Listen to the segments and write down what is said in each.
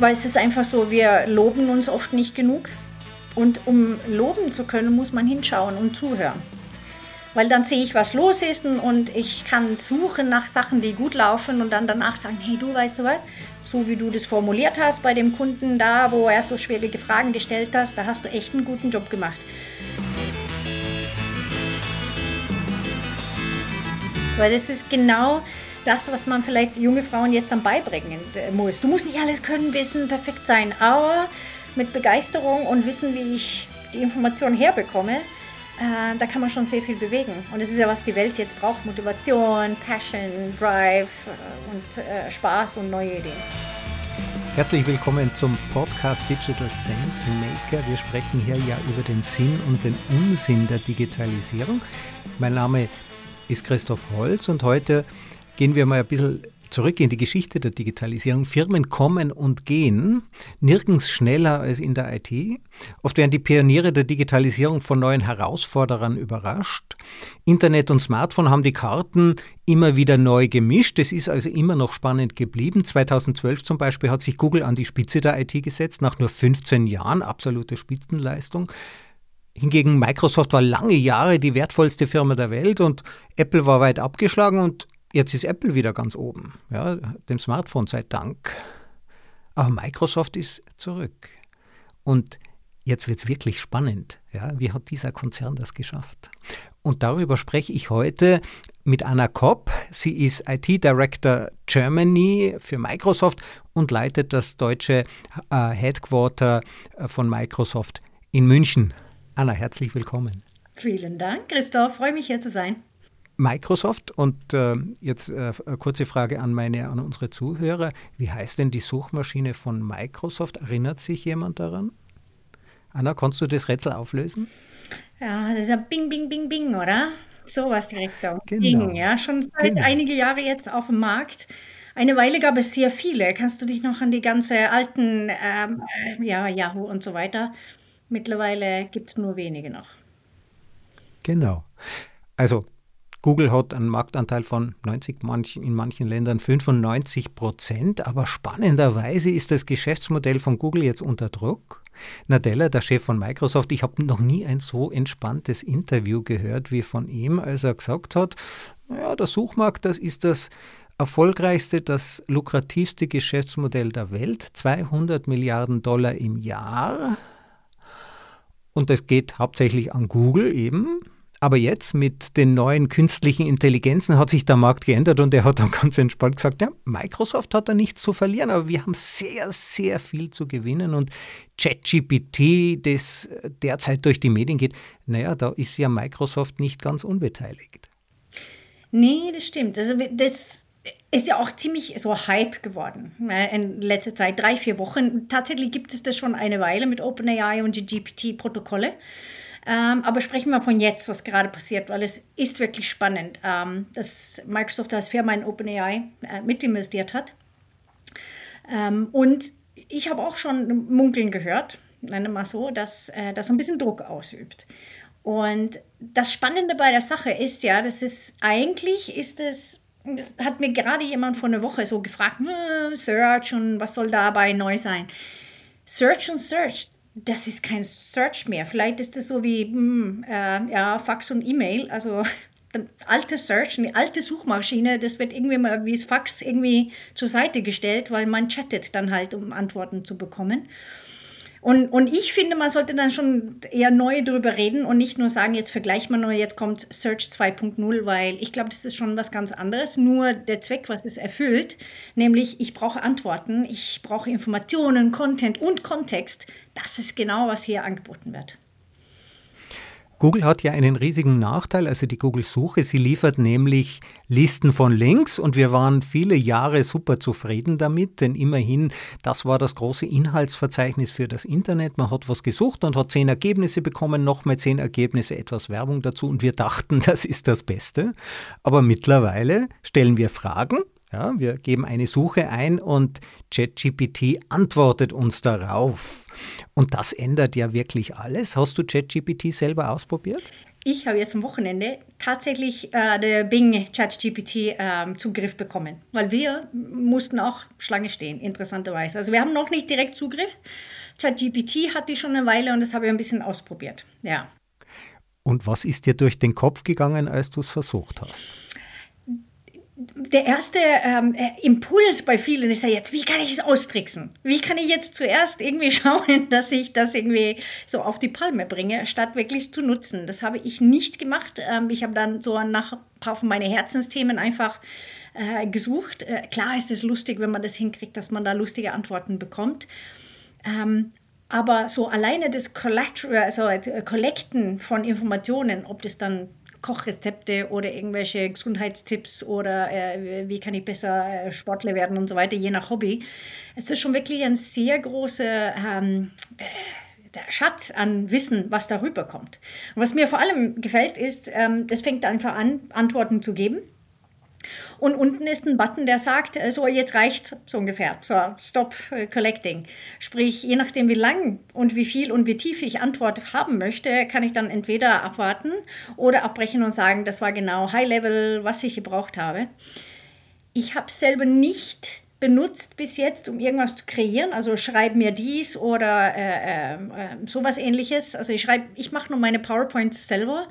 Weil es ist einfach so, wir loben uns oft nicht genug. Und um loben zu können, muss man hinschauen und zuhören. Weil dann sehe ich, was los ist und ich kann suchen nach Sachen, die gut laufen und dann danach sagen, hey du weißt du was, so wie du das formuliert hast bei dem Kunden da, wo er so schwierige Fragen gestellt hast, da hast du echt einen guten Job gemacht. Weil das ist genau das, was man vielleicht junge Frauen jetzt dann beibringen muss. Du musst nicht alles können, wissen, perfekt sein, aber mit Begeisterung und Wissen, wie ich die Information herbekomme, äh, da kann man schon sehr viel bewegen. Und das ist ja, was die Welt jetzt braucht: Motivation, Passion, Drive äh, und äh, Spaß und neue Ideen. Herzlich willkommen zum Podcast Digital Sense Maker. Wir sprechen hier ja über den Sinn und den Unsinn der Digitalisierung. Mein Name ist Christoph Holz und heute gehen wir mal ein bisschen Zurück in die Geschichte der Digitalisierung. Firmen kommen und gehen, nirgends schneller als in der IT. Oft werden die Pioniere der Digitalisierung von neuen Herausforderern überrascht. Internet und Smartphone haben die Karten immer wieder neu gemischt. Es ist also immer noch spannend geblieben. 2012 zum Beispiel hat sich Google an die Spitze der IT gesetzt, nach nur 15 Jahren, absolute Spitzenleistung. Hingegen Microsoft war lange Jahre die wertvollste Firma der Welt und Apple war weit abgeschlagen und Jetzt ist Apple wieder ganz oben, ja, dem Smartphone sei Dank. Aber Microsoft ist zurück. Und jetzt wird es wirklich spannend. Ja, wie hat dieser Konzern das geschafft? Und darüber spreche ich heute mit Anna Kopp. Sie ist IT Director Germany für Microsoft und leitet das deutsche äh, Headquarter äh, von Microsoft in München. Anna, herzlich willkommen. Vielen Dank, Christoph. Freue mich hier zu sein. Microsoft und äh, jetzt äh, kurze Frage an meine an unsere Zuhörer, wie heißt denn die Suchmaschine von Microsoft? Erinnert sich jemand daran? Anna, kannst du das Rätsel auflösen? Ja, das ist ja Bing, Bing, Bing, Bing, oder? Sowas direkt auch. Genau. Bing, ja, schon seit genau. einige Jahre jetzt auf dem Markt. Eine Weile gab es sehr viele. Kannst du dich noch an die ganze alten, ähm, äh, ja, Yahoo und so weiter? Mittlerweile gibt es nur wenige noch. Genau. Also Google hat einen Marktanteil von 90, in manchen Ländern 95 Prozent, aber spannenderweise ist das Geschäftsmodell von Google jetzt unter Druck. Nadella, der Chef von Microsoft, ich habe noch nie ein so entspanntes Interview gehört wie von ihm, als er gesagt hat, ja, der Suchmarkt, das ist das erfolgreichste, das lukrativste Geschäftsmodell der Welt, 200 Milliarden Dollar im Jahr. Und das geht hauptsächlich an Google eben. Aber jetzt mit den neuen künstlichen Intelligenzen hat sich der Markt geändert und er hat dann ganz entspannt gesagt, ja, Microsoft hat da nichts zu verlieren, aber wir haben sehr, sehr viel zu gewinnen und ChatGPT, das derzeit durch die Medien geht, naja, da ist ja Microsoft nicht ganz unbeteiligt. Nee, das stimmt. Also das ist ja auch ziemlich so Hype geworden in letzter Zeit, drei, vier Wochen. Tatsächlich gibt es das schon eine Weile mit OpenAI und GPT-Protokolle. Ähm, aber sprechen wir von jetzt, was gerade passiert, weil es ist wirklich spannend, ähm, dass Microsoft als Firma in OpenAI äh, mitinvestiert hat. Ähm, und ich habe auch schon Munkeln gehört, nenne mal so, dass äh, das ein bisschen Druck ausübt. Und das Spannende bei der Sache ist ja, das ist eigentlich ist es hat mir gerade jemand vor einer Woche so gefragt, hm, Search und was soll dabei neu sein? Search und Search, das ist kein Search mehr. Vielleicht ist das so wie hm, äh, ja, Fax und E-Mail. Also alte Search, eine alte Suchmaschine, das wird irgendwie mal wie das Fax irgendwie zur Seite gestellt, weil man chattet dann halt, um Antworten zu bekommen. Und, und ich finde, man sollte dann schon eher neu darüber reden und nicht nur sagen, jetzt vergleicht man nur, jetzt kommt Search 2.0, weil ich glaube, das ist schon was ganz anderes. Nur der Zweck, was es erfüllt, nämlich ich brauche Antworten, ich brauche Informationen, Content und Kontext. Das ist genau, was hier angeboten wird. Google hat ja einen riesigen Nachteil, also die Google-Suche. Sie liefert nämlich Listen von Links und wir waren viele Jahre super zufrieden damit, denn immerhin, das war das große Inhaltsverzeichnis für das Internet. Man hat was gesucht und hat zehn Ergebnisse bekommen, nochmal zehn Ergebnisse, etwas Werbung dazu und wir dachten, das ist das Beste. Aber mittlerweile stellen wir Fragen ja, wir geben eine Suche ein und ChatGPT antwortet uns darauf. Und das ändert ja wirklich alles. Hast du ChatGPT selber ausprobiert? ich habe jetzt am Wochenende tatsächlich äh, der Bing ChatGPT äh, Zugriff bekommen, weil wir mussten auch Schlange stehen, interessanterweise. Also wir haben noch nicht direkt Zugriff. ChatGPT hat die schon eine Weile und das habe ich ein bisschen ausprobiert. Ja. Und was ist dir durch den Kopf gegangen, als du es versucht hast? Der erste ähm, äh, Impuls bei vielen ist ja jetzt, wie kann ich es austricksen? Wie kann ich jetzt zuerst irgendwie schauen, dass ich das irgendwie so auf die Palme bringe, statt wirklich zu nutzen? Das habe ich nicht gemacht. Ähm, ich habe dann so nach ein paar von meinen Herzensthemen einfach äh, gesucht. Äh, klar ist es lustig, wenn man das hinkriegt, dass man da lustige Antworten bekommt. Ähm, aber so alleine das also äh, von Informationen, ob das dann Kochrezepte oder irgendwelche Gesundheitstipps oder äh, wie kann ich besser äh, Sportler werden und so weiter, je nach Hobby. Es ist schon wirklich ein sehr großer ähm, äh, Schatz an Wissen, was darüber kommt. Und was mir vor allem gefällt, ist, ähm, es fängt einfach an, Antworten zu geben. Und unten ist ein Button, der sagt, äh, so jetzt reicht so ungefähr, so Stop äh, Collecting. Sprich, je nachdem wie lang und wie viel und wie tief ich Antwort haben möchte, kann ich dann entweder abwarten oder abbrechen und sagen, das war genau High Level, was ich gebraucht habe. Ich habe selber nicht benutzt bis jetzt, um irgendwas zu kreieren. Also schreib mir dies oder äh, äh, äh sowas ähnliches. Also ich schreibe, ich mache nur meine PowerPoints selber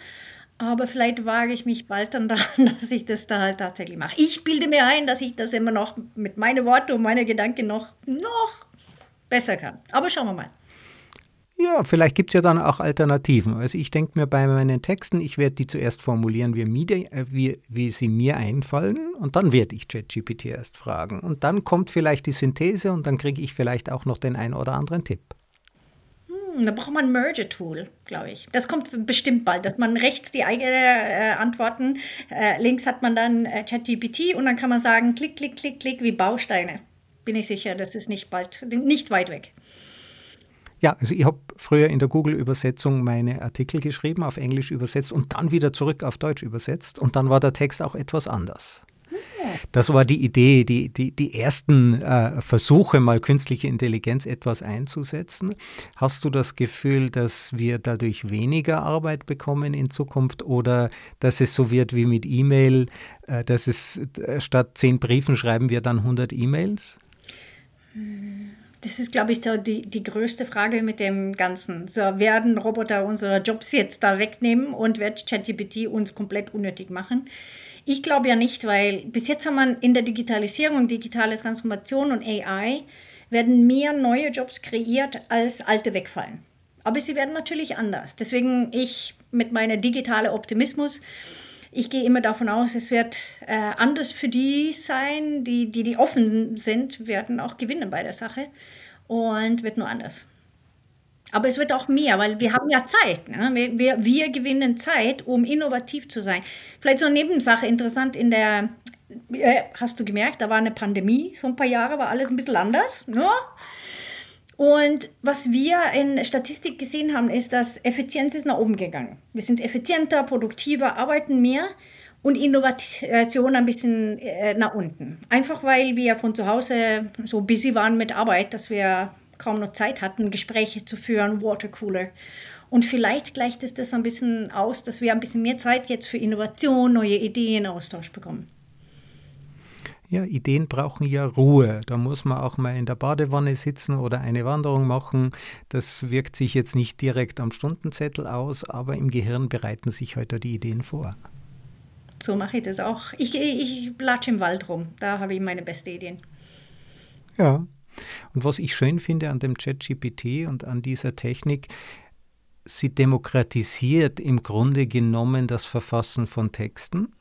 aber vielleicht wage ich mich bald dann daran, dass ich das da halt tatsächlich mache. Ich bilde mir ein, dass ich das immer noch mit meinen Worten und meinen Gedanken noch, noch besser kann. Aber schauen wir mal. Ja, vielleicht gibt es ja dann auch Alternativen. Also ich denke mir bei meinen Texten, ich werde die zuerst formulieren, wie, äh, wie, wie sie mir einfallen und dann werde ich ChatGPT erst fragen. Und dann kommt vielleicht die Synthese und dann kriege ich vielleicht auch noch den ein oder anderen Tipp. Hm, da braucht man ein Merge-Tool, glaube ich. Das kommt bestimmt bald, dass man rechts die eigenen äh, Antworten, äh, links hat man dann äh, ChatGPT und dann kann man sagen, klick, klick, klick, klick, wie Bausteine. Bin ich sicher, das ist nicht bald, nicht weit weg. Ja, also ich habe früher in der Google-Übersetzung meine Artikel geschrieben, auf Englisch übersetzt und dann wieder zurück auf Deutsch übersetzt und dann war der Text auch etwas anders. Das war die Idee, die, die, die ersten äh, Versuche, mal künstliche Intelligenz etwas einzusetzen. Hast du das Gefühl, dass wir dadurch weniger Arbeit bekommen in Zukunft oder dass es so wird wie mit E-Mail, äh, dass es äh, statt zehn Briefen schreiben wir dann 100 E-Mails? Das ist, glaube ich, die, die größte Frage mit dem Ganzen. So, werden Roboter unsere Jobs jetzt da wegnehmen und wird ChatGPT uns komplett unnötig machen? Ich glaube ja nicht, weil bis jetzt haben wir in der Digitalisierung, digitale Transformation und AI werden mehr neue Jobs kreiert, als alte wegfallen. Aber sie werden natürlich anders. Deswegen ich mit meinem digitalen Optimismus, ich gehe immer davon aus, es wird äh, anders für die sein, die, die, die offen sind, werden auch gewinnen bei der Sache und wird nur anders. Aber es wird auch mehr, weil wir haben ja Zeit. Ne? Wir, wir, gewinnen Zeit, um innovativ zu sein. Vielleicht so eine Nebensache interessant in der, äh, hast du gemerkt, da war eine Pandemie, so ein paar Jahre war alles ein bisschen anders. Ne? Und was wir in Statistik gesehen haben, ist, dass Effizienz ist nach oben gegangen. Wir sind effizienter, produktiver, arbeiten mehr und Innovation ein bisschen äh, nach unten. Einfach weil wir von zu Hause so busy waren mit Arbeit, dass wir kaum noch Zeit hatten, Gespräche zu führen, Watercooler. Und vielleicht gleicht es das ein bisschen aus, dass wir ein bisschen mehr Zeit jetzt für Innovation, neue Ideen, Austausch bekommen. Ja, Ideen brauchen ja Ruhe. Da muss man auch mal in der Badewanne sitzen oder eine Wanderung machen. Das wirkt sich jetzt nicht direkt am Stundenzettel aus, aber im Gehirn bereiten sich heute die Ideen vor. So mache ich das auch. Ich, ich latsche im Wald rum. Da habe ich meine besten Ideen. Ja, und was ich schön finde an dem ChatGPT und an dieser Technik, sie demokratisiert im Grunde genommen das Verfassen von Texten.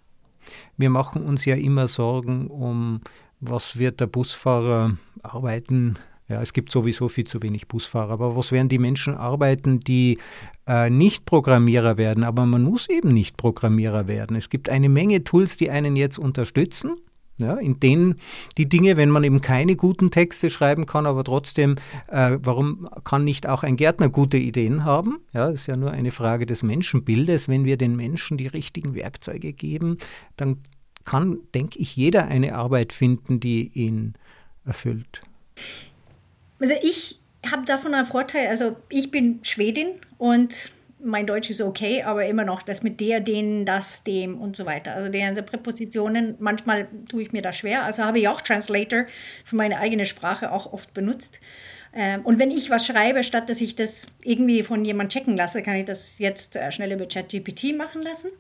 Wir machen uns ja immer Sorgen um, was wird der Busfahrer arbeiten. Ja, es gibt sowieso viel zu wenig Busfahrer, aber was werden die Menschen arbeiten, die äh, nicht Programmierer werden? Aber man muss eben nicht Programmierer werden. Es gibt eine Menge Tools, die einen jetzt unterstützen ja, in denen die Dinge, wenn man eben keine guten Texte schreiben kann, aber trotzdem, äh, warum kann nicht auch ein Gärtner gute Ideen haben? Ja, ist ja nur eine Frage des Menschenbildes. Wenn wir den Menschen die richtigen Werkzeuge geben, dann kann, denke ich, jeder eine Arbeit finden, die ihn erfüllt. Also ich habe davon einen Vorteil, also ich bin Schwedin und mein Deutsch ist okay, aber immer noch das mit der, den, das, dem und so weiter. Also die ganzen Präpositionen, manchmal tue ich mir da schwer. Also habe ich auch Translator für meine eigene Sprache auch oft benutzt. Ähm, und wenn ich was schreibe, statt dass ich das irgendwie von jemandem checken lasse, kann ich das jetzt äh, schnell über ChatGPT machen lassen.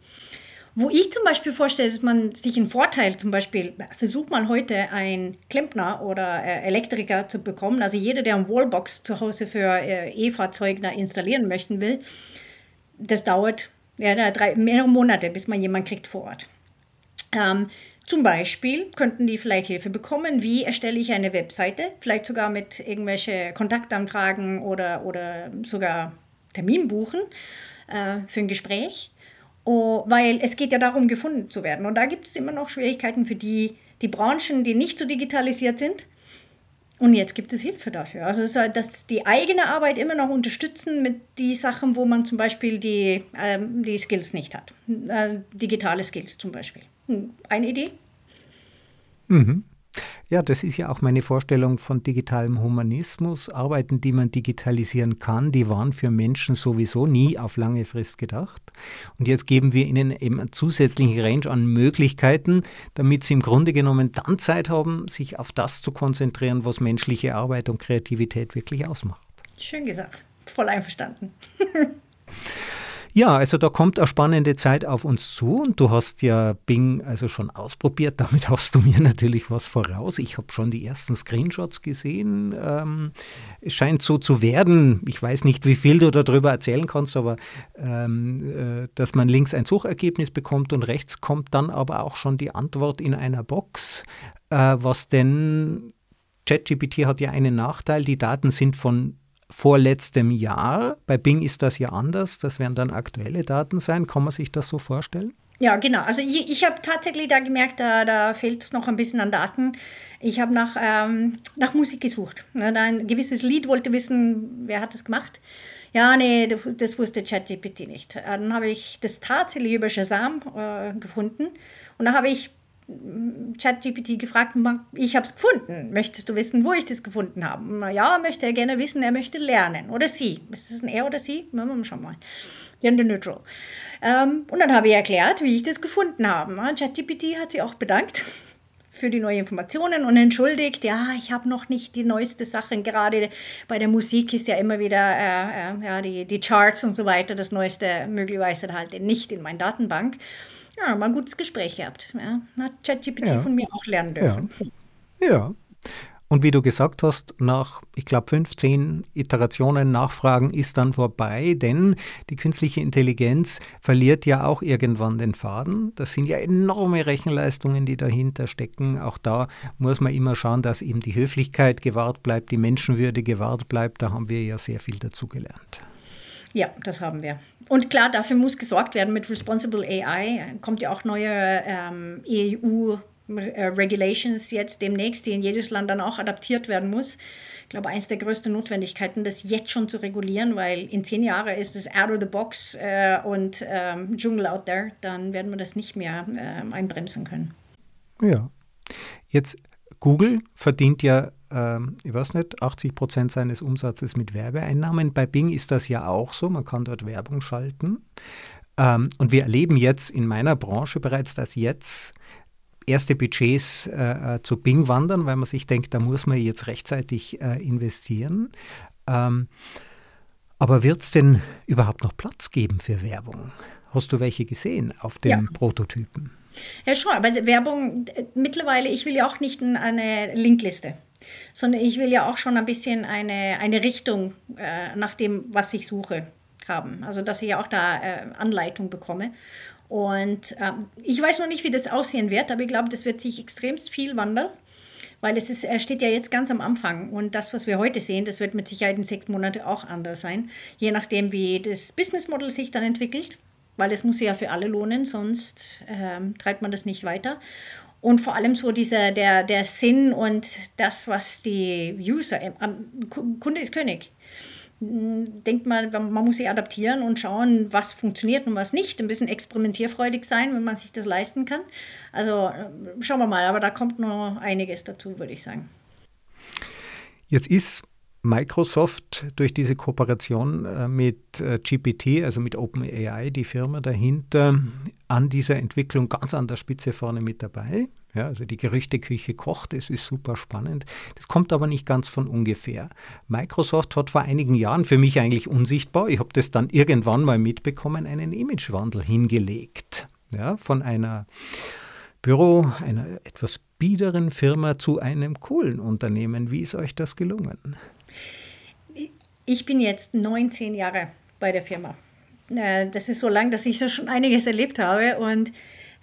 Wo ich zum Beispiel vorstelle, dass man sich einen Vorteil, zum Beispiel versucht man heute einen Klempner oder äh, Elektriker zu bekommen, also jeder, der eine Wallbox zu Hause für äh, E-Fahrzeuge installieren möchten will, das dauert ja, drei, mehrere Monate, bis man jemanden kriegt vor Ort. Ähm, zum Beispiel könnten die vielleicht Hilfe bekommen, wie erstelle ich eine Webseite, vielleicht sogar mit irgendwelche Kontaktanfragen oder, oder sogar Termin buchen äh, für ein Gespräch. Oh, weil es geht ja darum, gefunden zu werden. Und da gibt es immer noch Schwierigkeiten für die, die Branchen, die nicht so digitalisiert sind. Und jetzt gibt es Hilfe dafür. Also dass die eigene Arbeit immer noch unterstützen mit den Sachen, wo man zum Beispiel die, ähm, die Skills nicht hat. Äh, digitale Skills zum Beispiel. Hm, eine Idee? Mhm. Ja, das ist ja auch meine Vorstellung von digitalem Humanismus. Arbeiten, die man digitalisieren kann, die waren für Menschen sowieso nie auf lange Frist gedacht. Und jetzt geben wir ihnen eben eine zusätzliche Range an Möglichkeiten, damit sie im Grunde genommen dann Zeit haben, sich auf das zu konzentrieren, was menschliche Arbeit und Kreativität wirklich ausmacht. Schön gesagt. Voll einverstanden. Ja, also da kommt eine spannende Zeit auf uns zu und du hast ja Bing also schon ausprobiert. Damit hast du mir natürlich was voraus. Ich habe schon die ersten Screenshots gesehen. Ähm, es scheint so zu werden. Ich weiß nicht, wie viel du darüber erzählen kannst, aber ähm, äh, dass man links ein Suchergebnis bekommt und rechts kommt dann aber auch schon die Antwort in einer Box. Äh, was denn ChatGPT hat ja einen Nachteil. Die Daten sind von vorletztem Jahr. Bei Bing ist das ja anders. Das werden dann aktuelle Daten sein. Kann man sich das so vorstellen? Ja, genau. Also ich, ich habe tatsächlich da gemerkt, da, da fehlt es noch ein bisschen an Daten. Ich habe nach, ähm, nach Musik gesucht. Ein gewisses Lied wollte wissen, wer hat das gemacht. Ja, nee, das wusste ChatGPT nicht. Dann habe ich das tatsächlich über Shazam äh, gefunden. Und da habe ich ChatGPT gefragt, ich habe es gefunden. Möchtest du wissen, wo ich das gefunden habe? Ja, möchte er gerne wissen, er möchte lernen. Oder sie. Ist das ein er oder sie? Schauen wir mal. Gender neutral. Ähm, und dann habe ich erklärt, wie ich das gefunden habe. ChatGPT hat sich auch bedankt für die neuen Informationen und entschuldigt, ja, ich habe noch nicht die neueste Sachen. Gerade bei der Musik ist ja immer wieder äh, äh, ja, die, die Charts und so weiter, das Neueste möglicherweise halt nicht in meiner Datenbank. Ja, mal ein gutes Gespräch gehabt. Ja. Hat ChatGPT ja. von mir auch lernen dürfen. Ja. ja. Und wie du gesagt hast, nach, ich glaube, 15 Iterationen Nachfragen ist dann vorbei, denn die künstliche Intelligenz verliert ja auch irgendwann den Faden. Das sind ja enorme Rechenleistungen, die dahinter stecken. Auch da muss man immer schauen, dass eben die Höflichkeit gewahrt bleibt, die Menschenwürde gewahrt bleibt. Da haben wir ja sehr viel dazugelernt. Ja, das haben wir. Und klar, dafür muss gesorgt werden mit Responsible AI. Kommt ja auch neue ähm, EU äh, Regulations jetzt demnächst, die in jedes Land dann auch adaptiert werden muss. Ich glaube, eines der größten Notwendigkeiten, das jetzt schon zu regulieren, weil in zehn Jahren ist es out of the box äh, und ähm, Dschungel out there, dann werden wir das nicht mehr äh, einbremsen können. Ja. Jetzt Google verdient ja ähm, ich weiß nicht, 80 Prozent seines Umsatzes mit Werbeeinnahmen. Bei Bing ist das ja auch so, man kann dort Werbung schalten. Ähm, und wir erleben jetzt in meiner Branche bereits, dass jetzt erste Budgets äh, äh, zu Bing wandern, weil man sich denkt, da muss man jetzt rechtzeitig äh, investieren. Ähm, aber wird es denn überhaupt noch Platz geben für Werbung? Hast du welche gesehen auf den ja. Prototypen? Ja, schon, aber Werbung äh, mittlerweile, ich will ja auch nicht eine Linkliste sondern ich will ja auch schon ein bisschen eine, eine Richtung äh, nach dem, was ich suche, haben. Also, dass ich ja auch da äh, Anleitung bekomme. Und ähm, ich weiß noch nicht, wie das aussehen wird, aber ich glaube, das wird sich extremst viel wandeln, weil es ist, er steht ja jetzt ganz am Anfang. Und das, was wir heute sehen, das wird mit Sicherheit in sechs Monaten auch anders sein, je nachdem, wie das Business Model sich dann entwickelt weil es muss ja für alle lohnen, sonst ähm, treibt man das nicht weiter. Und vor allem so dieser, der, der Sinn und das, was die User, Kunde ist König. Hm, denkt mal, man muss sich adaptieren und schauen, was funktioniert und was nicht. Ein bisschen experimentierfreudig sein, wenn man sich das leisten kann. Also schauen wir mal, aber da kommt noch einiges dazu, würde ich sagen. Jetzt ist Microsoft durch diese Kooperation äh, mit äh, GPT, also mit OpenAI, die Firma dahinter, an dieser Entwicklung ganz an der Spitze vorne mit dabei. Ja, also die Gerüchteküche kocht, es ist super spannend. Das kommt aber nicht ganz von ungefähr. Microsoft hat vor einigen Jahren für mich eigentlich unsichtbar, ich habe das dann irgendwann mal mitbekommen, einen Imagewandel hingelegt. Ja, von einer Büro, einer etwas biederen Firma zu einem coolen Unternehmen. Wie ist euch das gelungen? Ich bin jetzt 19 Jahre bei der Firma. Äh, das ist so lang, dass ich da schon einiges erlebt habe und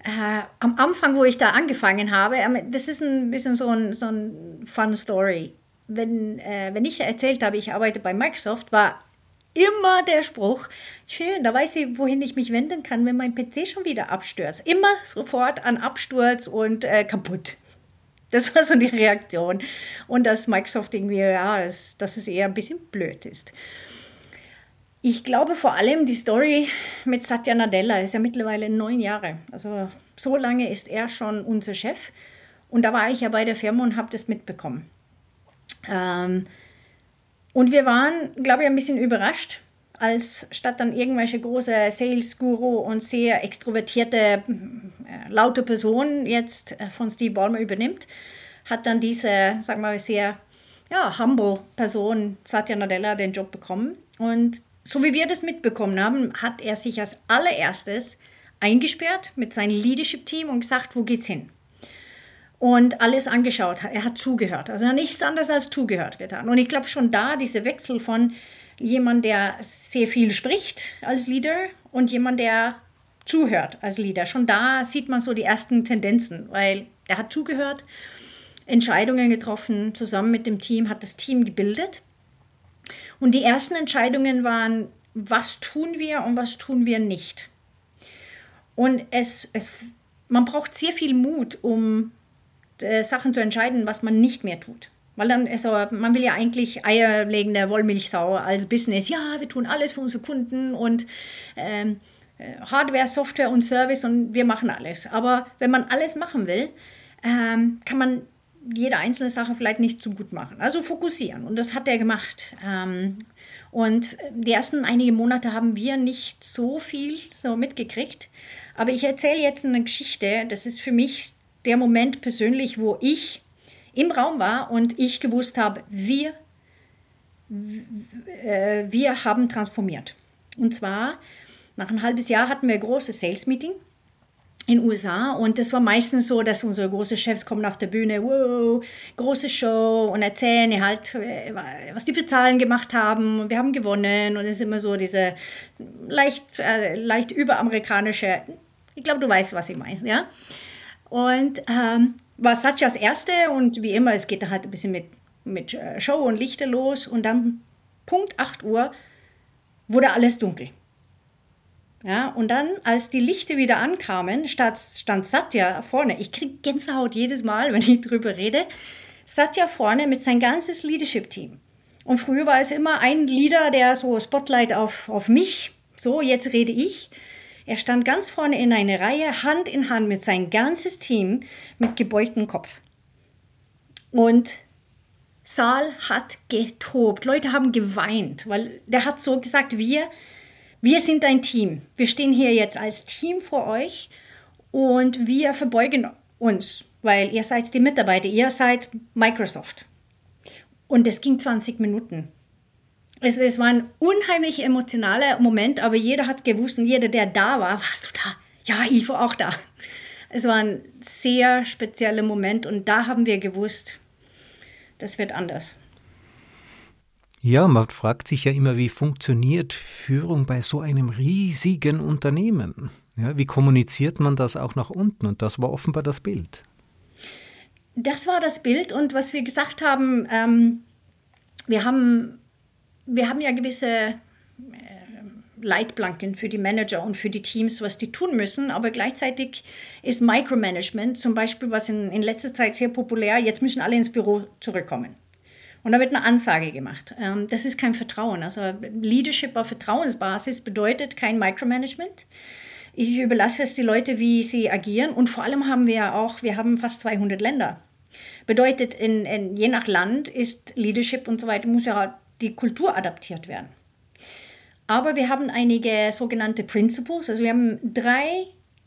äh, am Anfang, wo ich da angefangen habe, ähm, das ist ein bisschen so ein, so ein Fun Story. Wenn, äh, wenn ich erzählt habe, ich arbeite bei Microsoft, war immer der Spruch, schön, da weiß ich, wohin ich mich wenden kann, wenn mein PC schon wieder abstürzt. Immer sofort an Absturz und äh, kaputt. Das war so die Reaktion. Und dass Microsoft irgendwie, ja, dass, dass es eher ein bisschen blöd ist. Ich glaube vor allem die Story mit Satya Nadella ist ja mittlerweile neun Jahre. Also so lange ist er schon unser Chef. Und da war ich ja bei der Firma und habe das mitbekommen. Ähm, und wir waren, glaube ich, ein bisschen überrascht, als statt dann irgendwelche große Sales-Guru und sehr extrovertierte, laute Person jetzt äh, von Steve Ballmer übernimmt, hat dann diese, sagen wir mal, sehr ja, humble Person, Satya Nadella, den Job bekommen. Und so wie wir das mitbekommen haben, hat er sich als allererstes eingesperrt mit seinem Leadership-Team und gesagt, wo geht's hin? Und alles angeschaut. Er hat zugehört. Also nichts anderes als zugehört getan. Und ich glaube schon da, dieser Wechsel von jemand, der sehr viel spricht als Leader und jemand, der zuhört als Leader. Schon da sieht man so die ersten Tendenzen, weil er hat zugehört, Entscheidungen getroffen, zusammen mit dem Team, hat das Team gebildet und die ersten Entscheidungen waren, was tun wir und was tun wir nicht. Und es, es, man braucht sehr viel Mut, um äh, Sachen zu entscheiden, was man nicht mehr tut. Weil dann, also, man will ja eigentlich eierlegende Wollmilchsau als Business. Ja, wir tun alles für unsere Kunden und ähm, äh, Hardware, Software und Service und wir machen alles. Aber wenn man alles machen will, ähm, kann man jede einzelne Sache vielleicht nicht so gut machen. Also fokussieren. Und das hat er gemacht. Ähm, und die ersten einige Monate haben wir nicht so viel so mitgekriegt. Aber ich erzähle jetzt eine Geschichte. Das ist für mich der Moment persönlich, wo ich im Raum war und ich gewusst habe, wir, äh, wir haben transformiert. Und zwar nach ein halbes Jahr hatten wir ein großes Sales-Meeting in den USA und das war meistens so, dass unsere großen Chefs kommen auf der Bühne, wow, große Show und erzählen halt, äh, was die für Zahlen gemacht haben und wir haben gewonnen und es ist immer so diese leicht, äh, leicht überamerikanische, ich glaube, du weißt, was ich meine, ja. Und ähm, war Satchas erste und wie immer, es geht halt ein bisschen mit, mit äh, Show und Lichter los und dann Punkt 8 Uhr wurde alles dunkel. Ja, und dann, als die Lichter wieder ankamen, stand, stand Satya vorne. Ich kriege Gänsehaut jedes Mal, wenn ich drüber rede. Satya vorne mit sein ganzes Leadership-Team. Und früher war es immer ein Leader, der so Spotlight auf, auf mich, so, jetzt rede ich. Er stand ganz vorne in einer Reihe, Hand in Hand mit sein ganzes Team mit gebeugtem Kopf. Und Saal hat getobt. Leute haben geweint, weil der hat so gesagt, wir wir sind ein Team. Wir stehen hier jetzt als Team vor euch und wir verbeugen uns, weil ihr seid die Mitarbeiter, ihr seid Microsoft. Und es ging 20 Minuten. Es, es war ein unheimlich emotionaler Moment, aber jeder hat gewusst und jeder, der da war, warst du da? Ja, ich war auch da. Es war ein sehr spezieller Moment und da haben wir gewusst, das wird anders. Ja, man fragt sich ja immer, wie funktioniert Führung bei so einem riesigen Unternehmen? Ja, wie kommuniziert man das auch nach unten? Und das war offenbar das Bild. Das war das Bild und was wir gesagt haben, ähm, wir haben, wir haben ja gewisse äh, Leitplanken für die Manager und für die Teams, was die tun müssen, aber gleichzeitig ist Micromanagement zum Beispiel, was in, in letzter Zeit sehr populär, jetzt müssen alle ins Büro zurückkommen. Und da wird eine Ansage gemacht. Ähm, das ist kein Vertrauen. Also Leadership auf Vertrauensbasis bedeutet kein Micromanagement. Ich überlasse es die Leute, wie sie agieren. Und vor allem haben wir ja auch, wir haben fast 200 Länder Bedeutet, in, in, je nach Land ist Leadership und so weiter, muss ja die Kultur adaptiert werden. Aber wir haben einige sogenannte Principles. Also wir haben drei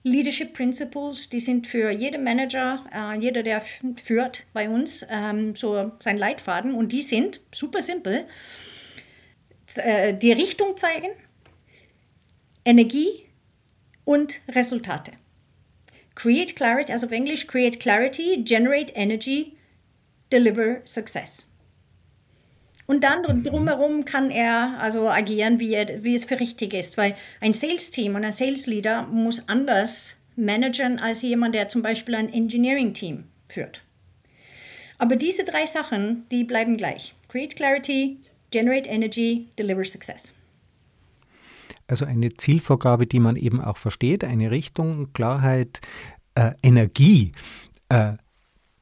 Leadership Principles, die sind für jeden Manager, äh, jeder, der führt bei uns, ähm, so sein Leitfaden. Und die sind super simpel. Äh, die Richtung zeigen, Energie und Resultate. Create clarity, also auf Englisch, create clarity, generate energy, deliver success. Und dann drumherum kann er also agieren, wie, er, wie es für richtig ist, weil ein Sales-Team und ein Sales-Leader muss anders managen als jemand, der zum Beispiel ein Engineering-Team führt. Aber diese drei Sachen, die bleiben gleich. Create Clarity, Generate Energy, Deliver Success. Also eine Zielvorgabe, die man eben auch versteht, eine Richtung, Klarheit, äh, Energie. Äh,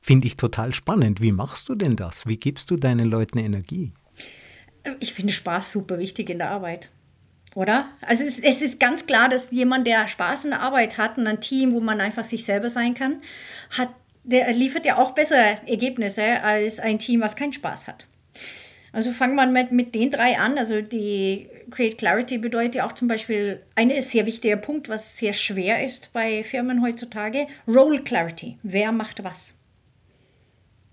Finde ich total spannend. Wie machst du denn das? Wie gibst du deinen Leuten Energie? Ich finde Spaß super wichtig in der Arbeit. Oder? Also es, es, ist ganz klar, dass jemand, der Spaß in der Arbeit hat und ein Team, wo man einfach sich selber sein kann, hat, der liefert ja auch bessere Ergebnisse als ein Team, was keinen Spaß hat. Also fangen wir mit, mit den drei an. Also die Create Clarity bedeutet ja auch zum Beispiel, ein sehr wichtiger Punkt, was sehr schwer ist bei Firmen heutzutage, Role Clarity. Wer macht was?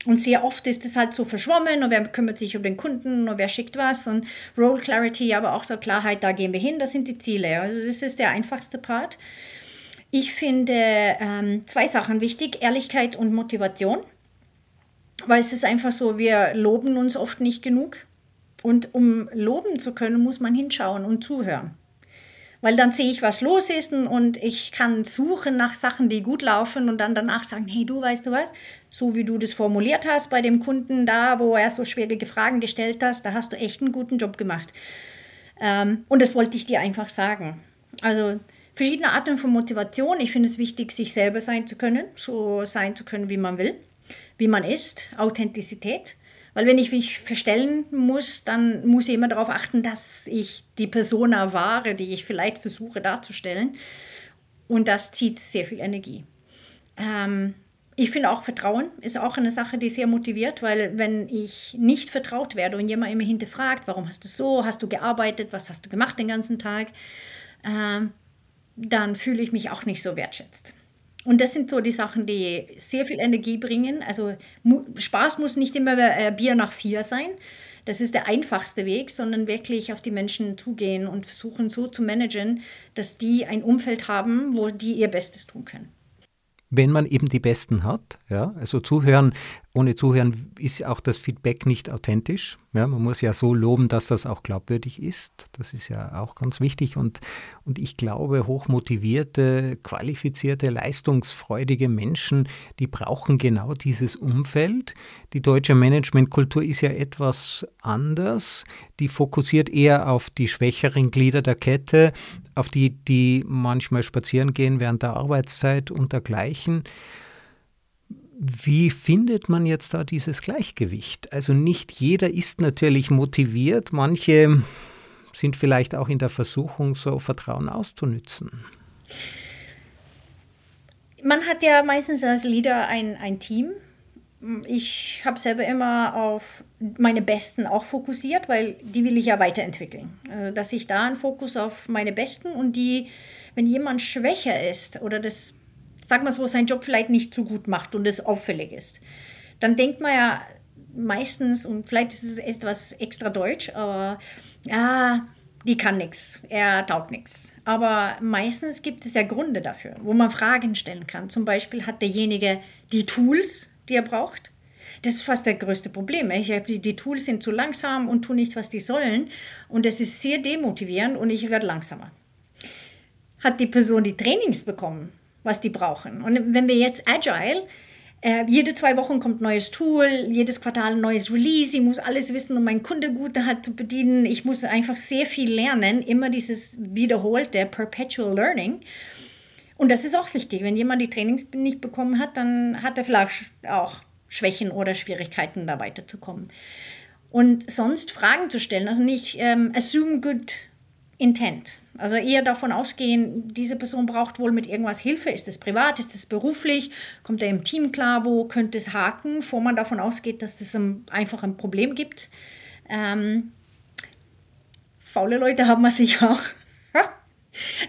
Und sehr oft ist es halt so verschwommen und wer kümmert sich um den Kunden und wer schickt was und Role Clarity, aber auch so Klarheit, da gehen wir hin, das sind die Ziele. Also das ist der einfachste Part. Ich finde ähm, zwei Sachen wichtig, Ehrlichkeit und Motivation, weil es ist einfach so, wir loben uns oft nicht genug und um loben zu können, muss man hinschauen und zuhören weil dann sehe ich, was los ist und ich kann suchen nach Sachen, die gut laufen und dann danach sagen, hey, du weißt du was, so wie du das formuliert hast bei dem Kunden da, wo er so schwierige Fragen gestellt hast, da hast du echt einen guten Job gemacht. Ähm, und das wollte ich dir einfach sagen. Also verschiedene Arten von Motivation. Ich finde es wichtig, sich selber sein zu können, so sein zu können, wie man will, wie man ist, Authentizität. Weil wenn ich mich verstellen muss, dann muss ich immer darauf achten, dass ich die Persona wahre, die ich vielleicht versuche darzustellen. Und das zieht sehr viel Energie. Ähm, ich finde auch Vertrauen ist auch eine Sache, die sehr motiviert, weil wenn ich nicht vertraut werde und jemand immer hinterfragt, warum hast du so, hast du gearbeitet, was hast du gemacht den ganzen Tag, ähm, dann fühle ich mich auch nicht so wertschätzt. Und das sind so die Sachen, die sehr viel Energie bringen. Also Spaß muss nicht immer äh, Bier nach vier sein. Das ist der einfachste Weg, sondern wirklich auf die Menschen zugehen und versuchen so zu managen, dass die ein Umfeld haben, wo die ihr Bestes tun können wenn man eben die Besten hat. Ja? Also zuhören, ohne Zuhören ist auch das Feedback nicht authentisch. Ja? Man muss ja so loben, dass das auch glaubwürdig ist. Das ist ja auch ganz wichtig. Und, und ich glaube, hochmotivierte, qualifizierte, leistungsfreudige Menschen, die brauchen genau dieses Umfeld. Die deutsche Managementkultur ist ja etwas anders. Die fokussiert eher auf die schwächeren Glieder der Kette, auf die, die manchmal spazieren gehen während der Arbeitszeit und dergleichen. Wie findet man jetzt da dieses Gleichgewicht? Also nicht jeder ist natürlich motiviert, manche sind vielleicht auch in der Versuchung, so Vertrauen auszunützen. Man hat ja meistens als Leader ein, ein Team. Ich habe selber immer auf meine Besten auch fokussiert, weil die will ich ja weiterentwickeln. Also, dass ich da einen Fokus auf meine Besten und die, wenn jemand schwächer ist oder das sag mal so, seinen Job vielleicht nicht so gut macht und es auffällig ist, dann denkt man ja meistens, und vielleicht ist es etwas extra deutsch, aber ja, die kann nichts, er taugt nichts. Aber meistens gibt es ja Gründe dafür, wo man Fragen stellen kann. Zum Beispiel hat derjenige die Tools, die er braucht. Das ist fast der größte Problem. Ich die, die Tools sind zu langsam und tun nicht, was die sollen. Und das ist sehr demotivierend und ich werde langsamer. Hat die Person die Trainings bekommen? Was die brauchen. Und wenn wir jetzt Agile, äh, jede zwei Wochen kommt ein neues Tool, jedes Quartal ein neues Release, ich muss alles wissen, um meinen Kunde gut halt zu bedienen. Ich muss einfach sehr viel lernen, immer dieses wiederholte Perpetual Learning. Und das ist auch wichtig. Wenn jemand die Trainings nicht bekommen hat, dann hat er vielleicht auch Schwächen oder Schwierigkeiten, da weiterzukommen. Und sonst Fragen zu stellen, also nicht ähm, assume good Intent. Also eher davon ausgehen, diese Person braucht wohl mit irgendwas Hilfe. Ist es privat, ist es beruflich, kommt er im Team klar, wo könnte es haken, bevor man davon ausgeht, dass es das einfach ein Problem gibt. Ähm, faule Leute haben wir sicher auch.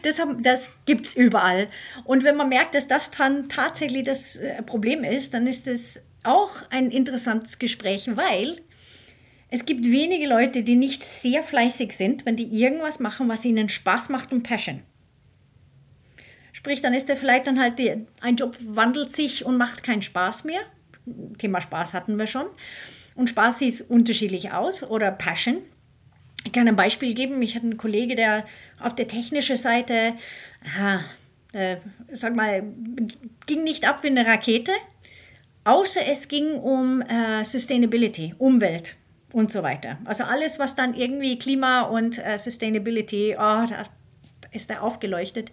Das, das gibt es überall. Und wenn man merkt, dass das dann tatsächlich das äh, Problem ist, dann ist es auch ein interessantes Gespräch, weil es gibt wenige Leute, die nicht sehr fleißig sind, wenn die irgendwas machen, was ihnen Spaß macht und Passion. Sprich, dann ist der vielleicht dann halt, die, ein Job wandelt sich und macht keinen Spaß mehr. Thema Spaß hatten wir schon. Und Spaß sieht unterschiedlich aus oder Passion. Ich kann ein Beispiel geben. Ich hatte einen Kollege, der auf der technischen Seite, aha, äh, sag mal, ging nicht ab wie eine Rakete, außer es ging um äh, Sustainability, Umwelt und so weiter. Also alles, was dann irgendwie Klima und äh, Sustainability, oh, da ist er aufgeleuchtet.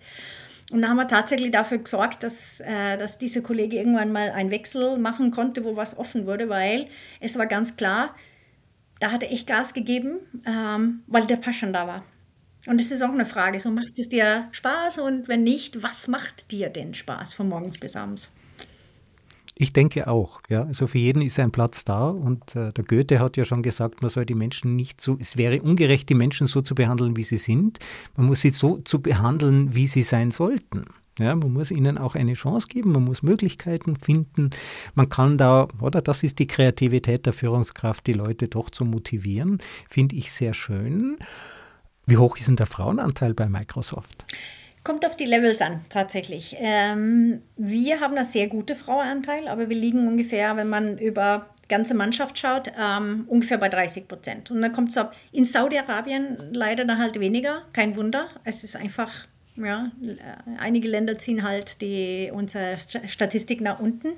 Und dann haben wir tatsächlich dafür gesorgt, dass, äh, dass dieser Kollege irgendwann mal einen Wechsel machen konnte, wo was offen wurde, weil es war ganz klar, da hat er echt Gas gegeben, ähm, weil der Passion da war. Und es ist auch eine Frage, so macht es dir Spaß und wenn nicht, was macht dir denn Spaß von morgens bis abends? Ich denke auch, ja. Also für jeden ist ein Platz da und äh, der Goethe hat ja schon gesagt, man soll die Menschen nicht so, es wäre ungerecht, die Menschen so zu behandeln, wie sie sind. Man muss sie so zu behandeln, wie sie sein sollten. Ja, man muss ihnen auch eine Chance geben, man muss Möglichkeiten finden. Man kann da, oder das ist die Kreativität der Führungskraft, die Leute doch zu motivieren, finde ich sehr schön. Wie hoch ist denn der Frauenanteil bei Microsoft? Kommt auf die Levels an, tatsächlich. Ähm, wir haben einen sehr guten Frauenanteil, aber wir liegen ungefähr, wenn man über ganze Mannschaft schaut, ähm, ungefähr bei 30 Prozent. Und dann kommt es in Saudi-Arabien leider dann halt weniger. Kein Wunder. Es ist einfach, ja, einige Länder ziehen halt die, unsere Statistik nach unten.